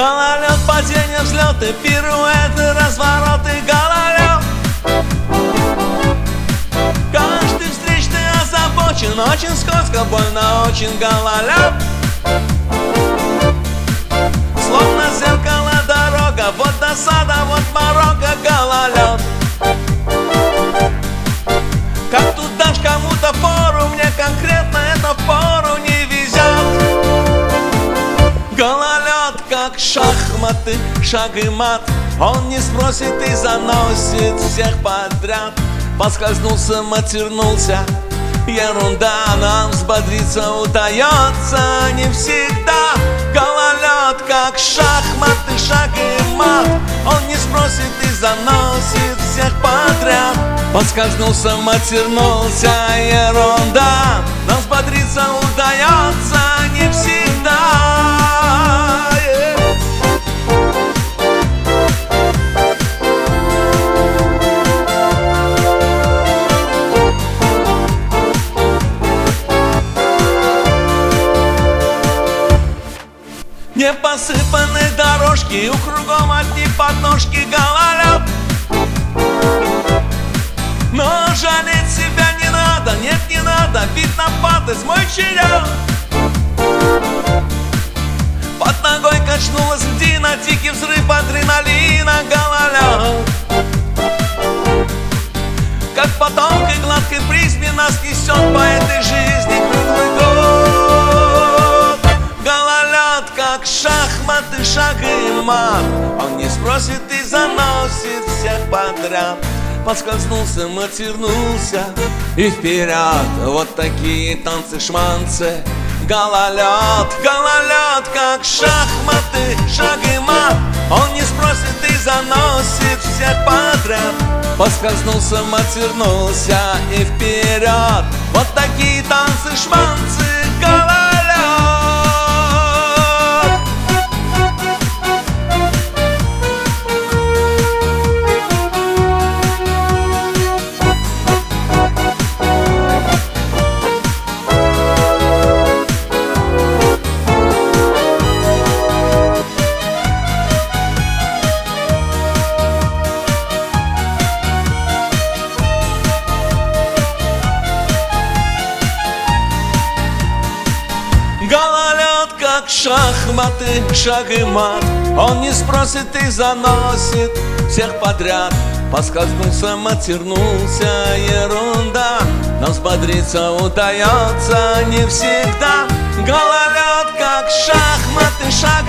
Гололед, падение, взлеты, пируэты, развороты, гололед. Каждый встречный озабочен, очень скользко, больно, очень гололед шахматы, шаг и мат. Он не спросит и заносит всех подряд. Поскользнулся, матернулся. Ерунда, нам взбодриться удается не всегда. Гололед, как шахматы, шаг и мат. Он не спросит и заносит всех подряд. Поскользнулся, матернулся, ерунда Не посыпаны дорожки, у кругом одни подножки гололед. Но жалеть себя не надо, нет, не надо, вид на патос, мой черед. Под ногой качнулась льдина, дикий взрыв адреналина, гололед. Как по тонкой гладкой призме нас несет по этой жизни как шахматы, шаг и мат. Он не спросит и заносит всех подряд. Поскользнулся, матернулся. И вперед. Вот такие танцы-шманцы Гололед, гололед, как шахматы, шаг и мат. Он не спросит и заносит всех подряд. Поскользнулся, матернулся. И вперед. Вот такие танцы-шманцы, шахматы, шаг и мат. Он не спросит и заносит всех подряд. Поскользнулся, матернулся, ерунда. Но взбодриться удается не всегда. Гололед, как шахматы, шаг